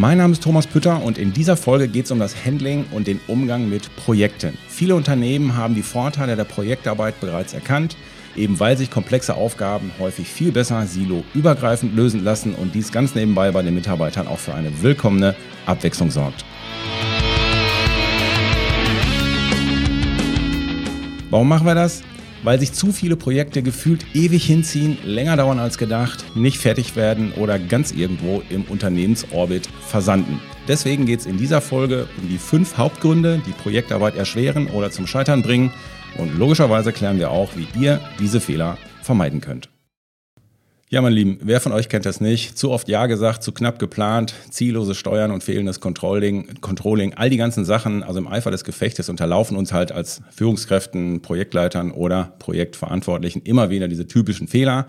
Mein Name ist Thomas Pütter und in dieser Folge geht es um das Handling und den Umgang mit Projekten. Viele Unternehmen haben die Vorteile der Projektarbeit bereits erkannt, eben weil sich komplexe Aufgaben häufig viel besser silo-übergreifend lösen lassen und dies ganz nebenbei bei den Mitarbeitern auch für eine willkommene Abwechslung sorgt. Warum machen wir das? Weil sich zu viele Projekte gefühlt ewig hinziehen, länger dauern als gedacht, nicht fertig werden oder ganz irgendwo im Unternehmensorbit versanden. Deswegen geht es in dieser Folge um die fünf Hauptgründe, die Projektarbeit erschweren oder zum Scheitern bringen. Und logischerweise klären wir auch, wie ihr diese Fehler vermeiden könnt. Ja, mein Lieben, wer von euch kennt das nicht? Zu oft Ja gesagt, zu knapp geplant, ziellose Steuern und fehlendes Controlling, Controlling, all die ganzen Sachen, also im Eifer des Gefechtes unterlaufen uns halt als Führungskräften, Projektleitern oder Projektverantwortlichen immer wieder diese typischen Fehler.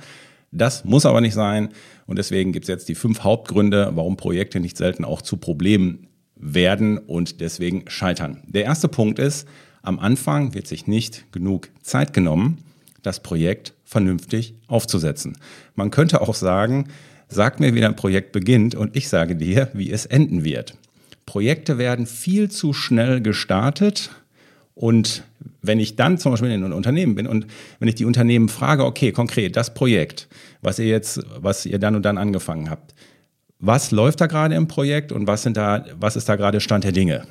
Das muss aber nicht sein und deswegen gibt es jetzt die fünf Hauptgründe, warum Projekte nicht selten auch zu Problemen werden und deswegen scheitern. Der erste Punkt ist, am Anfang wird sich nicht genug Zeit genommen, das Projekt vernünftig aufzusetzen. Man könnte auch sagen, sag mir, wie dein Projekt beginnt und ich sage dir, wie es enden wird. Projekte werden viel zu schnell gestartet und wenn ich dann zum Beispiel in einem Unternehmen bin und wenn ich die Unternehmen frage, okay, konkret, das Projekt, was ihr jetzt, was ihr dann und dann angefangen habt, was läuft da gerade im Projekt und was sind da, was ist da gerade Stand der Dinge?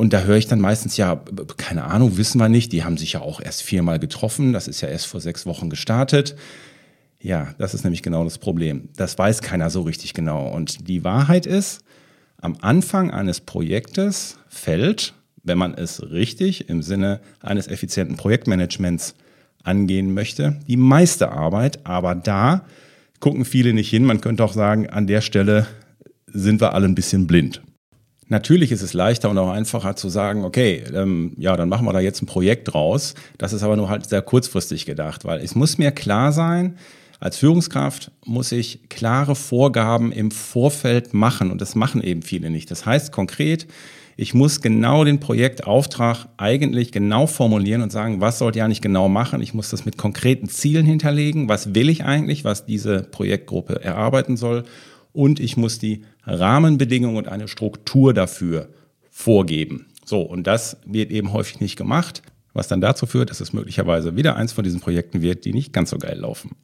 Und da höre ich dann meistens, ja, keine Ahnung, wissen wir nicht. Die haben sich ja auch erst viermal getroffen. Das ist ja erst vor sechs Wochen gestartet. Ja, das ist nämlich genau das Problem. Das weiß keiner so richtig genau. Und die Wahrheit ist, am Anfang eines Projektes fällt, wenn man es richtig im Sinne eines effizienten Projektmanagements angehen möchte, die meiste Arbeit. Aber da gucken viele nicht hin. Man könnte auch sagen, an der Stelle sind wir alle ein bisschen blind. Natürlich ist es leichter und auch einfacher zu sagen, okay, ähm, ja, dann machen wir da jetzt ein Projekt draus. Das ist aber nur halt sehr kurzfristig gedacht, weil es muss mir klar sein, als Führungskraft muss ich klare Vorgaben im Vorfeld machen und das machen eben viele nicht. Das heißt konkret, ich muss genau den Projektauftrag eigentlich genau formulieren und sagen, was sollt ihr eigentlich genau machen? Ich muss das mit konkreten Zielen hinterlegen. Was will ich eigentlich, was diese Projektgruppe erarbeiten soll? Und ich muss die Rahmenbedingungen und eine Struktur dafür vorgeben. So, und das wird eben häufig nicht gemacht, was dann dazu führt, dass es möglicherweise wieder eins von diesen Projekten wird, die nicht ganz so geil laufen.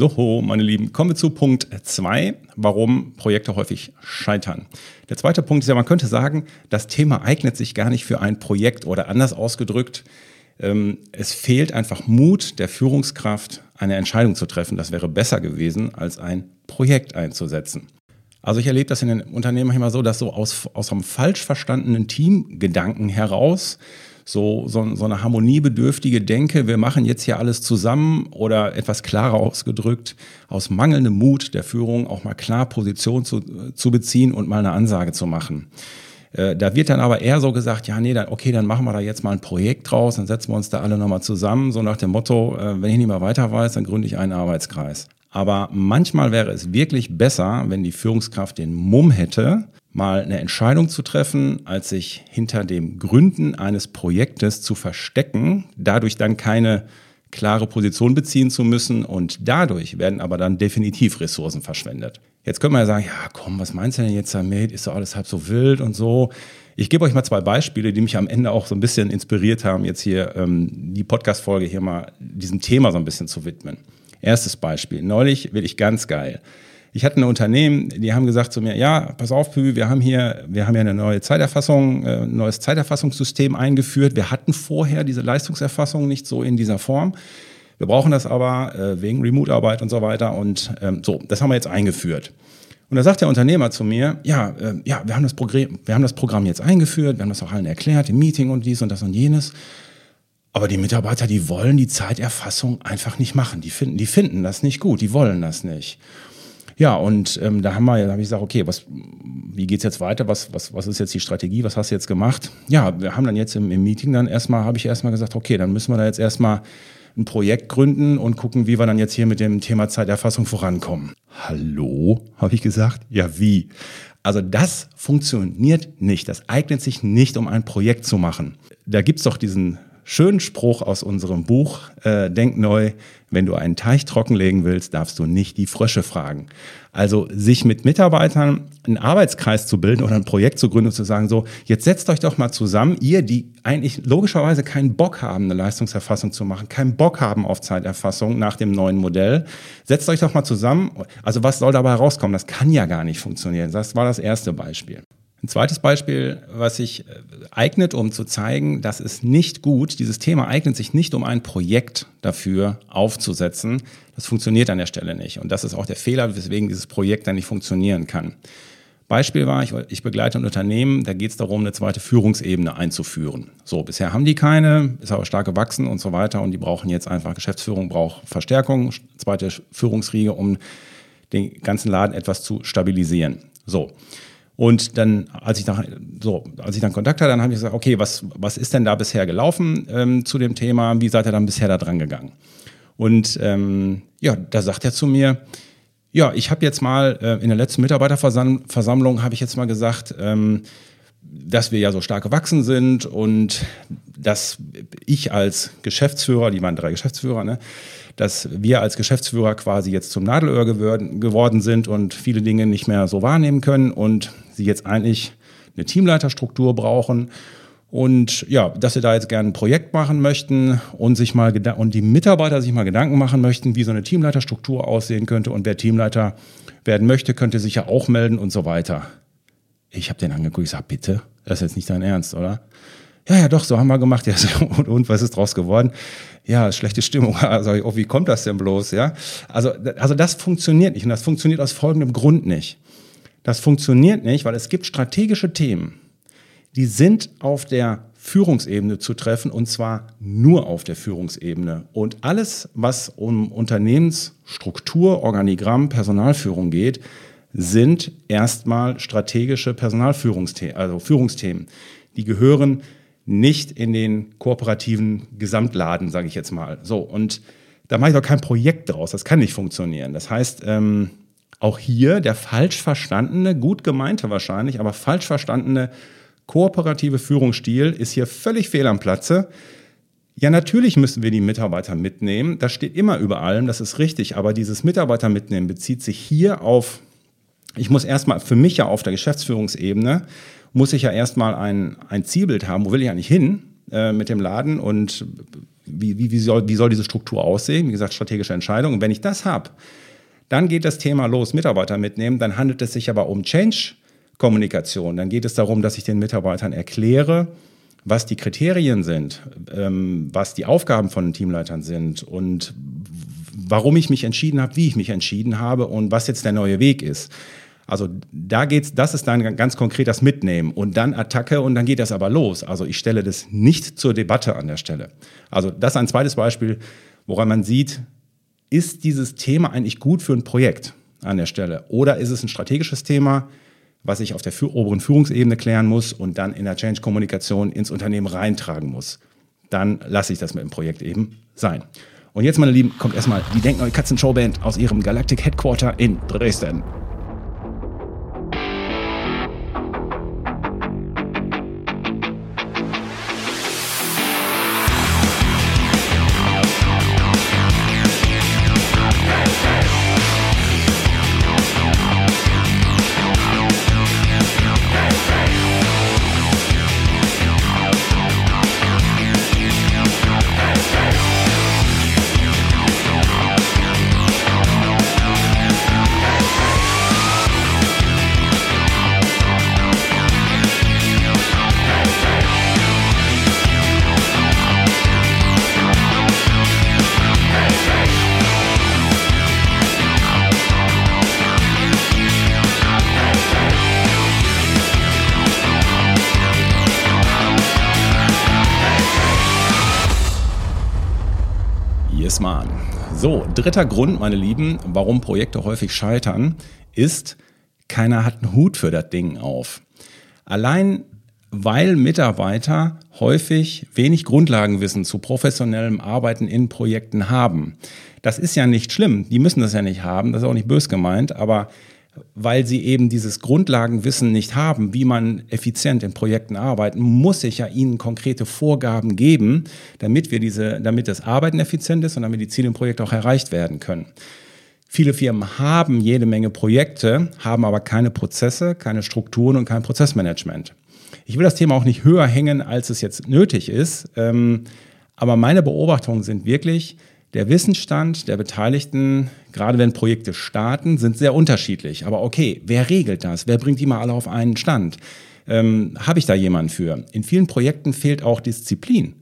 So, meine Lieben, kommen wir zu Punkt 2, warum Projekte häufig scheitern. Der zweite Punkt ist ja, man könnte sagen, das Thema eignet sich gar nicht für ein Projekt oder anders ausgedrückt, ähm, es fehlt einfach Mut der Führungskraft, eine Entscheidung zu treffen. Das wäre besser gewesen, als ein Projekt einzusetzen. Also ich erlebe das in den Unternehmen manchmal so, dass so aus, aus einem falsch verstandenen Teamgedanken heraus so, so, so eine harmoniebedürftige Denke, wir machen jetzt hier alles zusammen oder etwas klarer ausgedrückt, aus mangelndem Mut der Führung auch mal klar Position zu, zu beziehen und mal eine Ansage zu machen. Äh, da wird dann aber eher so gesagt, ja, nee, dann, okay, dann machen wir da jetzt mal ein Projekt draus, dann setzen wir uns da alle nochmal zusammen, so nach dem Motto, äh, wenn ich nicht mehr weiter weiß, dann gründe ich einen Arbeitskreis. Aber manchmal wäre es wirklich besser, wenn die Führungskraft den Mumm hätte, mal eine Entscheidung zu treffen, als sich hinter dem Gründen eines Projektes zu verstecken, dadurch dann keine klare Position beziehen zu müssen und dadurch werden aber dann definitiv Ressourcen verschwendet. Jetzt könnte man ja sagen, ja komm, was meinst du denn jetzt damit? Ist doch alles halb so wild und so. Ich gebe euch mal zwei Beispiele, die mich am Ende auch so ein bisschen inspiriert haben, jetzt hier ähm, die Podcast-Folge hier mal diesem Thema so ein bisschen zu widmen. Erstes Beispiel. Neulich will ich ganz geil. Ich hatte ein Unternehmen, die haben gesagt zu mir, ja, pass auf, Pü, wir haben hier, wir haben ja eine neue Zeiterfassung, äh, ein neues Zeiterfassungssystem eingeführt. Wir hatten vorher diese Leistungserfassung nicht so in dieser Form. Wir brauchen das aber äh, wegen Remote-Arbeit und so weiter. Und ähm, so, das haben wir jetzt eingeführt. Und da sagt der Unternehmer zu mir, ja, äh, ja, wir haben, das Programm, wir haben das Programm jetzt eingeführt, wir haben das auch allen erklärt, im Meeting und dies und das und jenes. Aber die Mitarbeiter, die wollen die Zeiterfassung einfach nicht machen. Die finden, die finden das nicht gut, die wollen das nicht. Ja, und ähm, da haben wir, da habe ich gesagt, okay, was, wie geht's jetzt weiter? Was, was, was ist jetzt die Strategie? Was hast du jetzt gemacht? Ja, wir haben dann jetzt im, im Meeting dann erstmal, habe ich erstmal gesagt, okay, dann müssen wir da jetzt erstmal ein Projekt gründen und gucken, wie wir dann jetzt hier mit dem Thema Zeiterfassung vorankommen. Hallo, habe ich gesagt? Ja, wie? Also das funktioniert nicht. Das eignet sich nicht, um ein Projekt zu machen. Da gibt's doch diesen schönen Spruch aus unserem Buch äh, Denk neu, wenn du einen Teich trockenlegen willst, darfst du nicht die Frösche fragen. Also sich mit Mitarbeitern einen Arbeitskreis zu bilden oder ein Projekt zu gründen und zu sagen, so, jetzt setzt euch doch mal zusammen, ihr, die eigentlich logischerweise keinen Bock haben, eine Leistungserfassung zu machen, keinen Bock haben auf Zeiterfassung nach dem neuen Modell, setzt euch doch mal zusammen. Also was soll dabei rauskommen? Das kann ja gar nicht funktionieren. Das war das erste Beispiel. Ein zweites Beispiel, was sich äh, eignet, um zu zeigen, dass es nicht gut, dieses Thema eignet sich nicht, um ein Projekt dafür aufzusetzen. Das funktioniert an der Stelle nicht. Und das ist auch der Fehler, weswegen dieses Projekt dann nicht funktionieren kann. Beispiel war, ich, ich begleite ein Unternehmen, da geht es darum, eine zweite Führungsebene einzuführen. So, bisher haben die keine, ist aber stark gewachsen und so weiter und die brauchen jetzt einfach, Geschäftsführung braucht Verstärkung, zweite Führungsriege, um den ganzen Laden etwas zu stabilisieren. So. Und dann, als ich, nach, so, als ich dann Kontakt hatte, dann habe ich gesagt, okay, was, was ist denn da bisher gelaufen ähm, zu dem Thema? Wie seid ihr dann bisher da dran gegangen? Und ähm, ja, da sagt er zu mir, ja, ich habe jetzt mal äh, in der letzten Mitarbeiterversammlung habe ich jetzt mal gesagt, ähm, dass wir ja so stark gewachsen sind und dass ich als Geschäftsführer, die waren drei Geschäftsführer, ne, dass wir als Geschäftsführer quasi jetzt zum Nadelöhr geworden sind und viele Dinge nicht mehr so wahrnehmen können und sie jetzt eigentlich eine Teamleiterstruktur brauchen und ja, dass sie da jetzt gerne ein Projekt machen möchten und sich mal und die Mitarbeiter sich mal Gedanken machen möchten, wie so eine Teamleiterstruktur aussehen könnte und wer Teamleiter werden möchte, könnte sich ja auch melden und so weiter. Ich habe den angeguckt, ich sage, bitte, das ist jetzt nicht dein Ernst, oder? Ja, ja, doch, so haben wir gemacht. Ja, und, und was ist draus geworden? Ja, schlechte Stimmung. Also, oh, wie kommt das denn bloß? Ja, also, also das funktioniert nicht und das funktioniert aus folgendem Grund nicht. Das funktioniert nicht, weil es gibt strategische Themen, die sind auf der Führungsebene zu treffen und zwar nur auf der Führungsebene. Und alles, was um Unternehmensstruktur, Organigramm, Personalführung geht, sind erstmal strategische Personalführungsthemen, also Führungsthemen. Die gehören nicht in den kooperativen Gesamtladen, sage ich jetzt mal. So, und da mache ich doch kein Projekt draus. Das kann nicht funktionieren. Das heißt, ähm, auch hier der falsch verstandene, gut gemeinte wahrscheinlich, aber falsch verstandene kooperative Führungsstil ist hier völlig fehl am Platze. Ja, natürlich müssen wir die Mitarbeiter mitnehmen. Das steht immer über allem, das ist richtig. Aber dieses Mitarbeiter mitnehmen bezieht sich hier auf, ich muss erstmal für mich ja auf der Geschäftsführungsebene, muss ich ja erstmal ein, ein Zielbild haben. Wo will ich eigentlich hin äh, mit dem Laden und wie, wie, wie, soll, wie soll diese Struktur aussehen? Wie gesagt, strategische Entscheidung. Und wenn ich das habe, dann geht das Thema los, Mitarbeiter mitnehmen. Dann handelt es sich aber um Change Kommunikation. Dann geht es darum, dass ich den Mitarbeitern erkläre, was die Kriterien sind, ähm, was die Aufgaben von Teamleitern sind und warum ich mich entschieden habe, wie ich mich entschieden habe und was jetzt der neue Weg ist. Also da geht's, das ist dann ganz konkret das Mitnehmen und dann Attacke und dann geht das aber los. Also ich stelle das nicht zur Debatte an der Stelle. Also das ist ein zweites Beispiel, woran man sieht, ist dieses Thema eigentlich gut für ein Projekt an der Stelle oder ist es ein strategisches Thema? was ich auf der oberen Führungsebene klären muss und dann in der Change-Kommunikation ins Unternehmen reintragen muss. Dann lasse ich das mit dem Projekt eben sein. Und jetzt, meine Lieben, kommt erstmal die Denkneue Katzen-Showband aus ihrem Galactic Headquarter in Dresden. Dritter Grund, meine Lieben, warum Projekte häufig scheitern, ist, keiner hat einen Hut für das Ding auf. Allein weil Mitarbeiter häufig wenig Grundlagenwissen zu professionellem Arbeiten in Projekten haben. Das ist ja nicht schlimm, die müssen das ja nicht haben, das ist auch nicht bös gemeint, aber weil sie eben dieses Grundlagenwissen nicht haben, wie man effizient in Projekten arbeitet, muss ich ja ihnen konkrete Vorgaben geben, damit wir diese, damit das Arbeiten effizient ist und damit die Ziele im Projekt auch erreicht werden können. Viele Firmen haben jede Menge Projekte, haben aber keine Prozesse, keine Strukturen und kein Prozessmanagement. Ich will das Thema auch nicht höher hängen, als es jetzt nötig ist, ähm, aber meine Beobachtungen sind wirklich, der Wissensstand der Beteiligten, gerade wenn Projekte starten, sind sehr unterschiedlich. Aber okay, wer regelt das? Wer bringt die mal alle auf einen Stand? Ähm, Habe ich da jemanden für? In vielen Projekten fehlt auch Disziplin.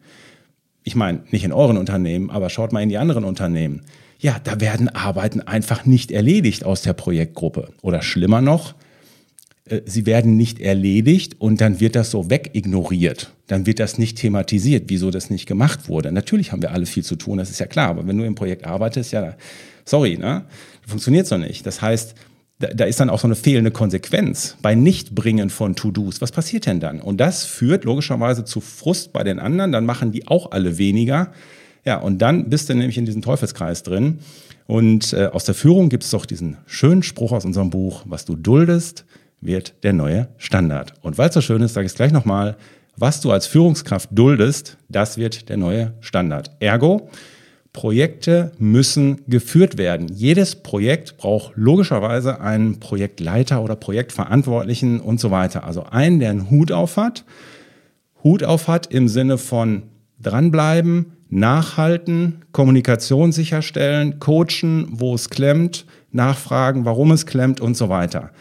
Ich meine, nicht in euren Unternehmen, aber schaut mal in die anderen Unternehmen. Ja, da werden Arbeiten einfach nicht erledigt aus der Projektgruppe. Oder schlimmer noch, sie werden nicht erledigt und dann wird das so wegignoriert. Dann wird das nicht thematisiert, wieso das nicht gemacht wurde. Natürlich haben wir alle viel zu tun, das ist ja klar, aber wenn du im Projekt arbeitest, ja, sorry, ne? Funktioniert so nicht. Das heißt, da, da ist dann auch so eine fehlende Konsequenz bei Nichtbringen von To-Dos. Was passiert denn dann? Und das führt logischerweise zu Frust bei den anderen, dann machen die auch alle weniger. Ja, und dann bist du nämlich in diesem Teufelskreis drin. Und äh, aus der Führung gibt es doch diesen schönen Spruch aus unserem Buch, was du duldest, wird der neue Standard. Und weil es so schön ist, sage ich es gleich nochmal, was du als Führungskraft duldest, das wird der neue Standard. Ergo, Projekte müssen geführt werden. Jedes Projekt braucht logischerweise einen Projektleiter oder Projektverantwortlichen und so weiter. Also einen, der einen Hut auf hat. Hut auf hat im Sinne von dranbleiben, nachhalten, Kommunikation sicherstellen, coachen, wo es klemmt, nachfragen, warum es klemmt und so weiter.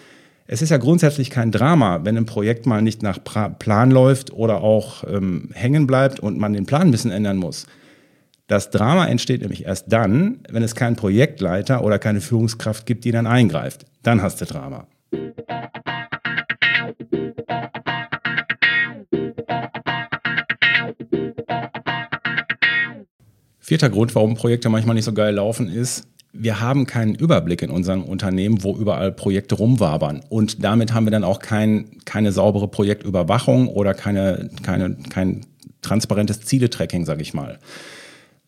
Es ist ja grundsätzlich kein Drama, wenn ein Projekt mal nicht nach Plan läuft oder auch ähm, hängen bleibt und man den Plan ein bisschen ändern muss. Das Drama entsteht nämlich erst dann, wenn es keinen Projektleiter oder keine Führungskraft gibt, die dann eingreift. Dann hast du Drama. Vierter Grund, warum Projekte manchmal nicht so geil laufen, ist, wir haben keinen Überblick in unserem Unternehmen, wo überall Projekte rumwabern. Und damit haben wir dann auch kein, keine saubere Projektüberwachung oder keine, keine, kein transparentes Zieletracking, sage ich mal.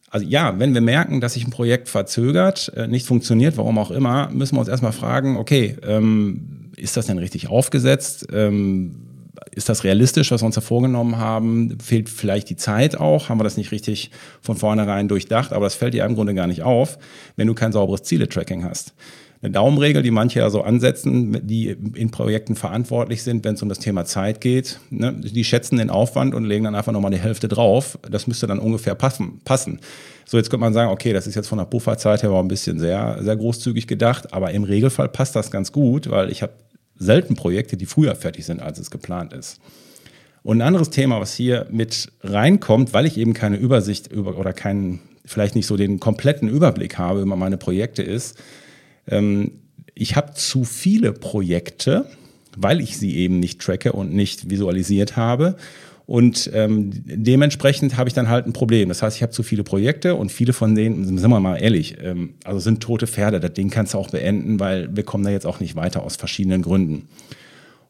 Also ja, wenn wir merken, dass sich ein Projekt verzögert, äh, nicht funktioniert, warum auch immer, müssen wir uns erstmal fragen, okay, ähm, ist das denn richtig aufgesetzt? Ist das realistisch, was wir uns da vorgenommen haben? Fehlt vielleicht die Zeit auch? Haben wir das nicht richtig von vornherein durchdacht? Aber das fällt dir im Grunde gar nicht auf, wenn du kein sauberes Ziele-Tracking hast. Eine Daumenregel, die manche ja so ansetzen, die in Projekten verantwortlich sind, wenn es um das Thema Zeit geht, ne, die schätzen den Aufwand und legen dann einfach nochmal die Hälfte drauf. Das müsste dann ungefähr passen. passen. So, jetzt könnte man sagen, okay, das ist jetzt von der Pufferzeit her auch ein bisschen sehr, sehr großzügig gedacht, aber im Regelfall passt das ganz gut, weil ich habe selten Projekte, die früher fertig sind, als es geplant ist. Und ein anderes Thema, was hier mit reinkommt, weil ich eben keine Übersicht über oder keinen, vielleicht nicht so den kompletten Überblick habe über meine Projekte, ist, ähm, ich habe zu viele Projekte, weil ich sie eben nicht tracke und nicht visualisiert habe. Und ähm, dementsprechend habe ich dann halt ein Problem. Das heißt, ich habe zu viele Projekte und viele von denen, sind wir mal ehrlich, ähm, also sind tote Pferde. Das Ding kannst du auch beenden, weil wir kommen da jetzt auch nicht weiter aus verschiedenen Gründen.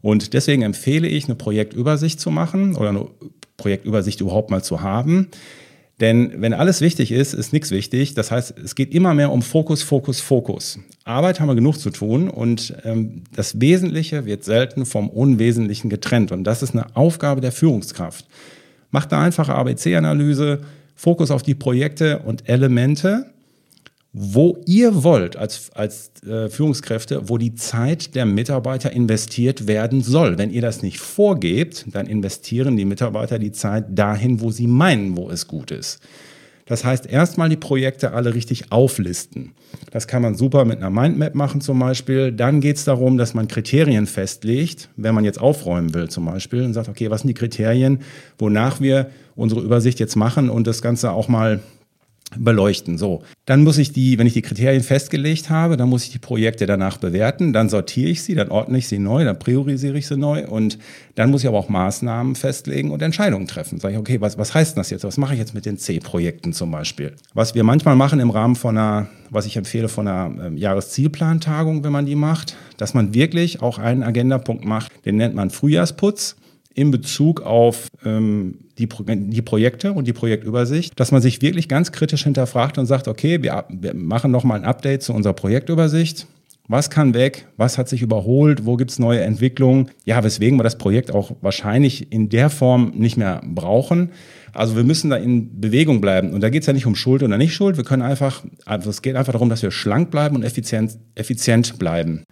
Und deswegen empfehle ich, eine Projektübersicht zu machen oder eine Projektübersicht überhaupt mal zu haben. Denn wenn alles wichtig ist, ist nichts wichtig. Das heißt, es geht immer mehr um Fokus, Fokus, Fokus. Arbeit haben wir genug zu tun und ähm, das Wesentliche wird selten vom Unwesentlichen getrennt. Und das ist eine Aufgabe der Führungskraft. Macht eine einfache ABC-Analyse, Fokus auf die Projekte und Elemente, wo ihr wollt als, als äh, Führungskräfte, wo die Zeit der Mitarbeiter investiert werden soll. Wenn ihr das nicht vorgebt, dann investieren die Mitarbeiter die Zeit dahin, wo sie meinen, wo es gut ist. Das heißt, erstmal die Projekte alle richtig auflisten. Das kann man super mit einer Mindmap machen zum Beispiel. Dann geht es darum, dass man Kriterien festlegt, wenn man jetzt aufräumen will zum Beispiel und sagt, okay, was sind die Kriterien, wonach wir unsere Übersicht jetzt machen und das Ganze auch mal beleuchten. So, dann muss ich die, wenn ich die Kriterien festgelegt habe, dann muss ich die Projekte danach bewerten, dann sortiere ich sie, dann ordne ich sie neu, dann priorisiere ich sie neu und dann muss ich aber auch Maßnahmen festlegen und Entscheidungen treffen. Sage ich, okay, was, was heißt das jetzt? Was mache ich jetzt mit den C-Projekten zum Beispiel? Was wir manchmal machen im Rahmen von einer, was ich empfehle, von einer ähm, Jahreszielplantagung, wenn man die macht, dass man wirklich auch einen Agendapunkt macht, den nennt man Frühjahrsputz in Bezug auf ähm, die, die Projekte und die Projektübersicht, dass man sich wirklich ganz kritisch hinterfragt und sagt, okay, wir, wir machen nochmal ein Update zu unserer Projektübersicht. Was kann weg? Was hat sich überholt? Wo gibt es neue Entwicklungen? Ja, weswegen wir das Projekt auch wahrscheinlich in der Form nicht mehr brauchen. Also wir müssen da in Bewegung bleiben. Und da geht es ja nicht um Schuld oder nicht Schuld. Wir können einfach, also es geht einfach darum, dass wir schlank bleiben und effizient, effizient bleiben.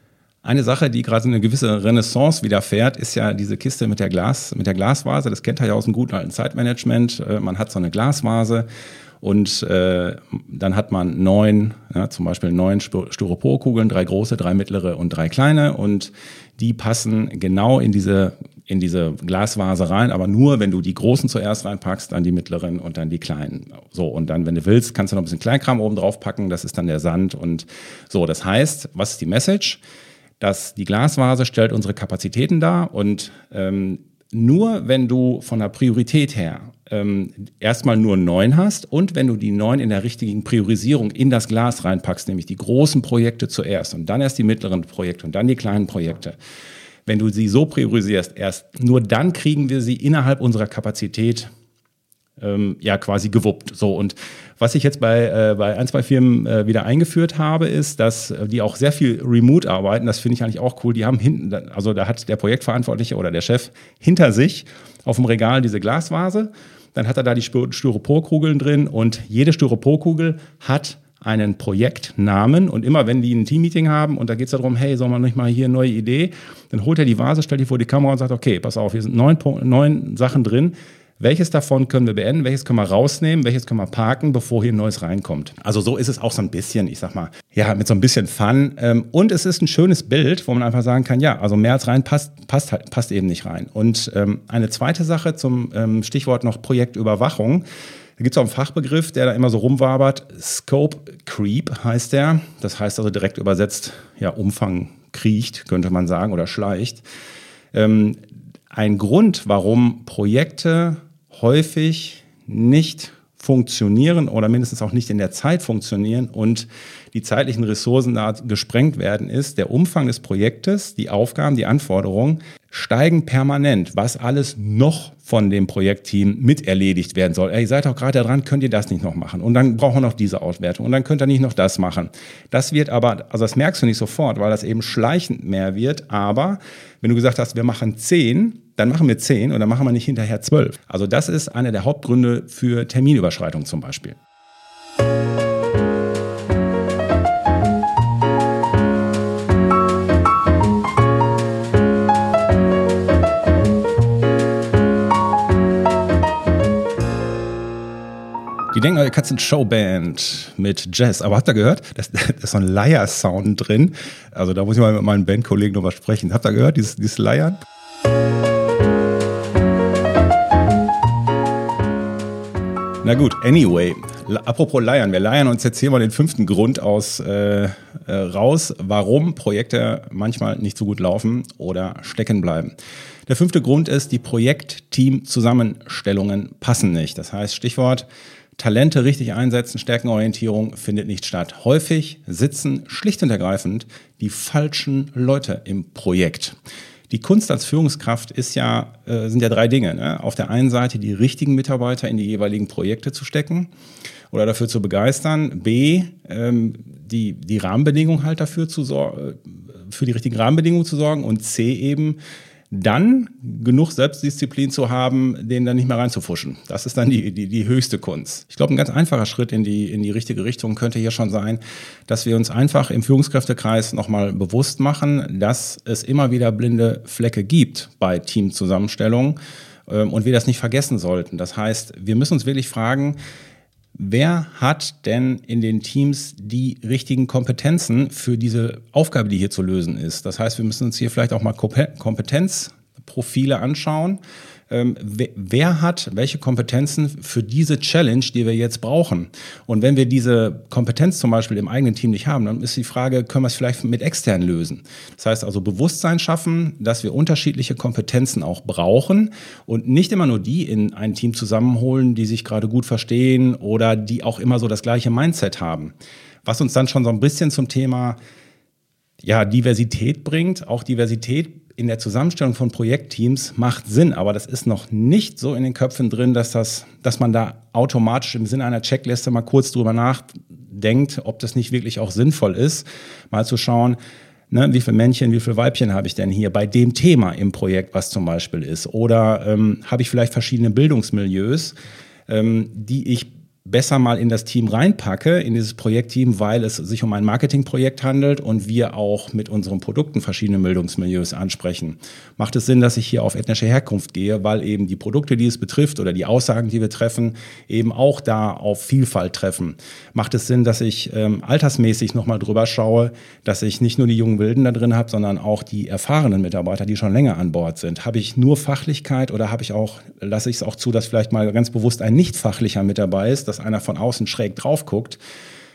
Eine Sache, die gerade eine gewisse Renaissance widerfährt, ist ja diese Kiste mit der, Glas, mit der Glasvase. Das kennt ihr ja aus dem guten alten Zeitmanagement. Äh, man hat so eine Glasvase und äh, dann hat man neun, ja, zum Beispiel neun Styroporkugeln, drei große, drei mittlere und drei kleine und die passen genau in diese in diese Glasvase rein, aber nur, wenn du die großen zuerst reinpackst, dann die mittleren und dann die kleinen. So, und dann, wenn du willst, kannst du noch ein bisschen Kleinkram oben drauf packen, das ist dann der Sand und so. Das heißt, was ist die Message? Dass die Glasvase stellt unsere Kapazitäten dar und ähm, nur wenn du von der Priorität her ähm, erstmal nur neun hast und wenn du die neun in der richtigen Priorisierung in das Glas reinpackst, nämlich die großen Projekte zuerst und dann erst die mittleren Projekte und dann die kleinen Projekte. Wenn du sie so priorisierst, erst nur dann kriegen wir sie innerhalb unserer Kapazität ähm, ja quasi gewuppt. So und was ich jetzt bei, äh, bei ein, zwei Firmen äh, wieder eingeführt habe, ist, dass äh, die auch sehr viel remote arbeiten. Das finde ich eigentlich auch cool. Die haben hinten, also da hat der Projektverantwortliche oder der Chef hinter sich auf dem Regal diese Glasvase. Dann hat er da die Styroporkugeln drin und jede Styroporkugel hat einen Projektnamen und immer wenn die ein Teammeeting haben und da geht es darum, hey, soll man nicht mal hier eine neue Idee, dann holt er die Vase, stellt die vor die Kamera und sagt, okay, pass auf, hier sind neun, neun Sachen drin, welches davon können wir beenden, welches können wir rausnehmen, welches können wir parken, bevor hier ein neues reinkommt. Also so ist es auch so ein bisschen, ich sag mal, ja, mit so ein bisschen Fun. Ähm, und es ist ein schönes Bild, wo man einfach sagen kann, ja, also mehr als rein passt, passt, halt, passt eben nicht rein. Und ähm, eine zweite Sache zum ähm, Stichwort noch Projektüberwachung. Da gibt es auch einen Fachbegriff, der da immer so rumwabert. Scope Creep heißt der. Das heißt also direkt übersetzt, ja, Umfang kriecht, könnte man sagen, oder schleicht. Ähm, ein Grund, warum Projekte häufig nicht funktionieren oder mindestens auch nicht in der Zeit funktionieren und die zeitlichen Ressourcen da gesprengt werden, ist der Umfang des Projektes, die Aufgaben, die Anforderungen steigen permanent, was alles noch von dem Projektteam mit erledigt werden soll. Ihr seid doch gerade dran, könnt ihr das nicht noch machen? Und dann brauchen wir noch diese Auswertung und dann könnt ihr nicht noch das machen. Das wird aber, also das merkst du nicht sofort, weil das eben schleichend mehr wird. Aber wenn du gesagt hast, wir machen zehn, dann machen wir zehn und dann machen wir nicht hinterher zwölf. Also das ist einer der Hauptgründe für Terminüberschreitung zum Beispiel. Die denken, ihr Katzen Showband mit Jazz. Aber habt ihr gehört? Da ist so ein Leier-Sound drin. Also da muss ich mal mit meinen Bandkollegen nochmal sprechen. Habt ihr gehört, dieses, dieses Leiern? Na gut, anyway. Apropos Leiern, wir leiern uns jetzt hier mal den fünften Grund aus äh, äh, raus, warum Projekte manchmal nicht so gut laufen oder stecken bleiben. Der fünfte Grund ist, die Projektteam-Zusammenstellungen passen nicht. Das heißt, Stichwort Talente richtig einsetzen, Stärkenorientierung findet nicht statt. Häufig sitzen schlicht und ergreifend die falschen Leute im Projekt. Die Kunst als Führungskraft ist ja, äh, sind ja drei Dinge. Ne? Auf der einen Seite die richtigen Mitarbeiter in die jeweiligen Projekte zu stecken oder dafür zu begeistern. B, ähm, die, die Rahmenbedingungen halt dafür zu sorgen, äh, für die richtigen Rahmenbedingungen zu sorgen. Und C eben, dann genug Selbstdisziplin zu haben, den dann nicht mehr reinzufuschen. Das ist dann die, die, die höchste Kunst. Ich glaube, ein ganz einfacher Schritt in die, in die richtige Richtung könnte hier schon sein, dass wir uns einfach im Führungskräftekreis nochmal bewusst machen, dass es immer wieder blinde Flecke gibt bei Teamzusammenstellungen ähm, und wir das nicht vergessen sollten. Das heißt, wir müssen uns wirklich fragen, Wer hat denn in den Teams die richtigen Kompetenzen für diese Aufgabe, die hier zu lösen ist? Das heißt, wir müssen uns hier vielleicht auch mal Kompetenzprofile anschauen. Ähm, wer, hat welche Kompetenzen für diese Challenge, die wir jetzt brauchen. Und wenn wir diese Kompetenz zum Beispiel im eigenen Team nicht haben, dann ist die Frage, können wir es vielleicht mit extern lösen? Das heißt also Bewusstsein schaffen, dass wir unterschiedliche Kompetenzen auch brauchen und nicht immer nur die in ein Team zusammenholen, die sich gerade gut verstehen oder die auch immer so das gleiche Mindset haben. Was uns dann schon so ein bisschen zum Thema ja, Diversität bringt. Auch Diversität in der Zusammenstellung von Projektteams macht Sinn, aber das ist noch nicht so in den Köpfen drin, dass, das, dass man da automatisch im Sinne einer Checkliste mal kurz drüber nachdenkt, ob das nicht wirklich auch sinnvoll ist, mal zu schauen, Ne, wie viele Männchen, wie viele Weibchen habe ich denn hier bei dem Thema im Projekt, was zum Beispiel ist? Oder ähm, habe ich vielleicht verschiedene Bildungsmilieus, ähm, die ich besser mal in das Team reinpacke, in dieses Projektteam, weil es sich um ein Marketingprojekt handelt und wir auch mit unseren Produkten verschiedene Bildungsmilieus ansprechen. Macht es Sinn, dass ich hier auf ethnische Herkunft gehe, weil eben die Produkte, die es betrifft oder die Aussagen, die wir treffen, eben auch da auf Vielfalt treffen? Macht es Sinn, dass ich ähm, altersmäßig nochmal drüber schaue, dass ich nicht nur die jungen Wilden da drin habe, sondern auch die erfahrenen Mitarbeiter, die schon länger an Bord sind? Habe ich nur Fachlichkeit oder habe ich auch, lasse ich es auch zu, dass vielleicht mal ganz bewusst ein nicht fachlicher mit dabei ist, dass einer von außen schräg drauf guckt.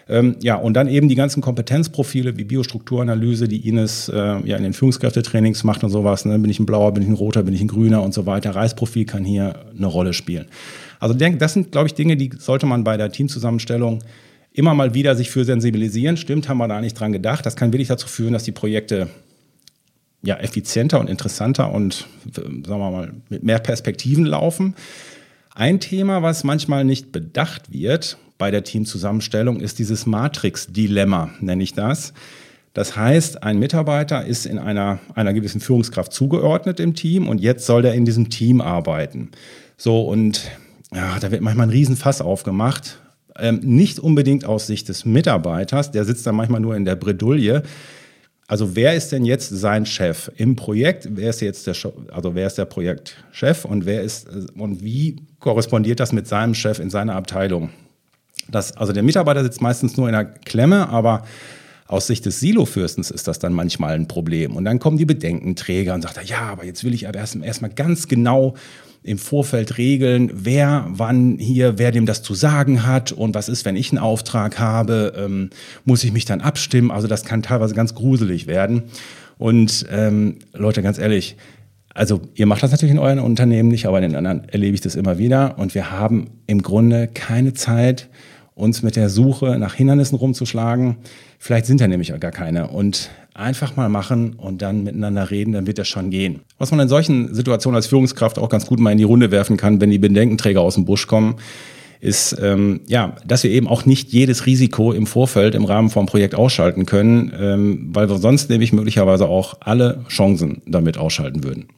Ähm, ja, und dann eben die ganzen Kompetenzprofile wie Biostrukturanalyse, die Ines äh, ja in den Führungskräftetrainings macht und sowas. Ne? Bin ich ein blauer, bin ich ein roter, bin ich ein grüner und so weiter. Reisprofil kann hier eine Rolle spielen. Also das sind, glaube ich, Dinge, die sollte man bei der Teamzusammenstellung immer mal wieder sich für sensibilisieren. Stimmt, haben wir da nicht dran gedacht. Das kann wirklich dazu führen, dass die Projekte ja, effizienter und interessanter und, sagen wir mal, mit mehr Perspektiven laufen. Ein Thema, was manchmal nicht bedacht wird bei der Teamzusammenstellung, ist dieses Matrix-Dilemma, nenne ich das. Das heißt, ein Mitarbeiter ist in einer, einer gewissen Führungskraft zugeordnet im Team und jetzt soll er in diesem Team arbeiten. So, und ja, da wird manchmal ein Riesenfass aufgemacht. Ähm, nicht unbedingt aus Sicht des Mitarbeiters, der sitzt da manchmal nur in der Bredouille. Also wer ist denn jetzt sein Chef im Projekt? Wer ist jetzt der, also wer ist der Projektchef und wer ist und wie korrespondiert das mit seinem Chef in seiner Abteilung? Das, also der Mitarbeiter sitzt meistens nur in der Klemme, aber aus Sicht des Silofürstens ist das dann manchmal ein Problem. Und dann kommen die Bedenkenträger und sagen, ja, aber jetzt will ich aber erst, erst ganz genau im Vorfeld regeln, wer wann hier, wer dem das zu sagen hat und was ist, wenn ich einen Auftrag habe, ähm, muss ich mich dann abstimmen. Also das kann teilweise ganz gruselig werden. Und ähm, Leute, ganz ehrlich, also ihr macht das natürlich in euren Unternehmen nicht, aber in den anderen erlebe ich das immer wieder. Und wir haben im Grunde keine Zeit, uns mit der Suche nach Hindernissen rumzuschlagen. Vielleicht sind da nämlich auch gar keine. Und einfach mal machen und dann miteinander reden, dann wird das schon gehen. Was man in solchen Situationen als Führungskraft auch ganz gut mal in die Runde werfen kann, wenn die Bedenkenträger aus dem Busch kommen, ist, ähm, ja, dass wir eben auch nicht jedes Risiko im Vorfeld im Rahmen vom Projekt ausschalten können, ähm, weil wir sonst nämlich möglicherweise auch alle Chancen damit ausschalten würden.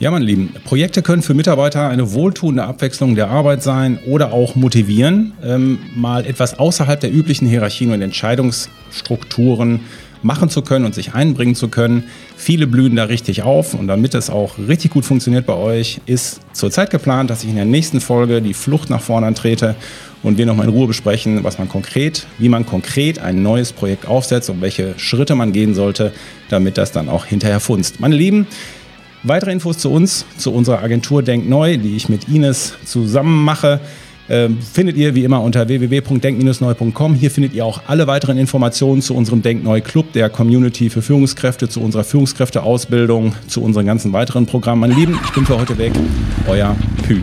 Ja, meine Lieben, Projekte können für Mitarbeiter eine wohltuende Abwechslung der Arbeit sein oder auch motivieren, ähm, mal etwas außerhalb der üblichen Hierarchien und Entscheidungsstrukturen machen zu können und sich einbringen zu können. Viele blühen da richtig auf und damit es auch richtig gut funktioniert bei euch, ist zurzeit geplant, dass ich in der nächsten Folge die Flucht nach vorne antrete und wir nochmal in Ruhe besprechen, was man konkret, wie man konkret ein neues Projekt aufsetzt und welche Schritte man gehen sollte, damit das dann auch hinterher funzt. Meine Lieben, Weitere Infos zu uns, zu unserer Agentur Denk Neu, die ich mit Ines zusammen mache, ähm, findet ihr wie immer unter www.denk-neu.com. Hier findet ihr auch alle weiteren Informationen zu unserem Denk Neu Club, der Community für Führungskräfte, zu unserer Führungskräfteausbildung, zu unseren ganzen weiteren Programmen. Meine Lieben, ich bin für heute weg. Euer Pü.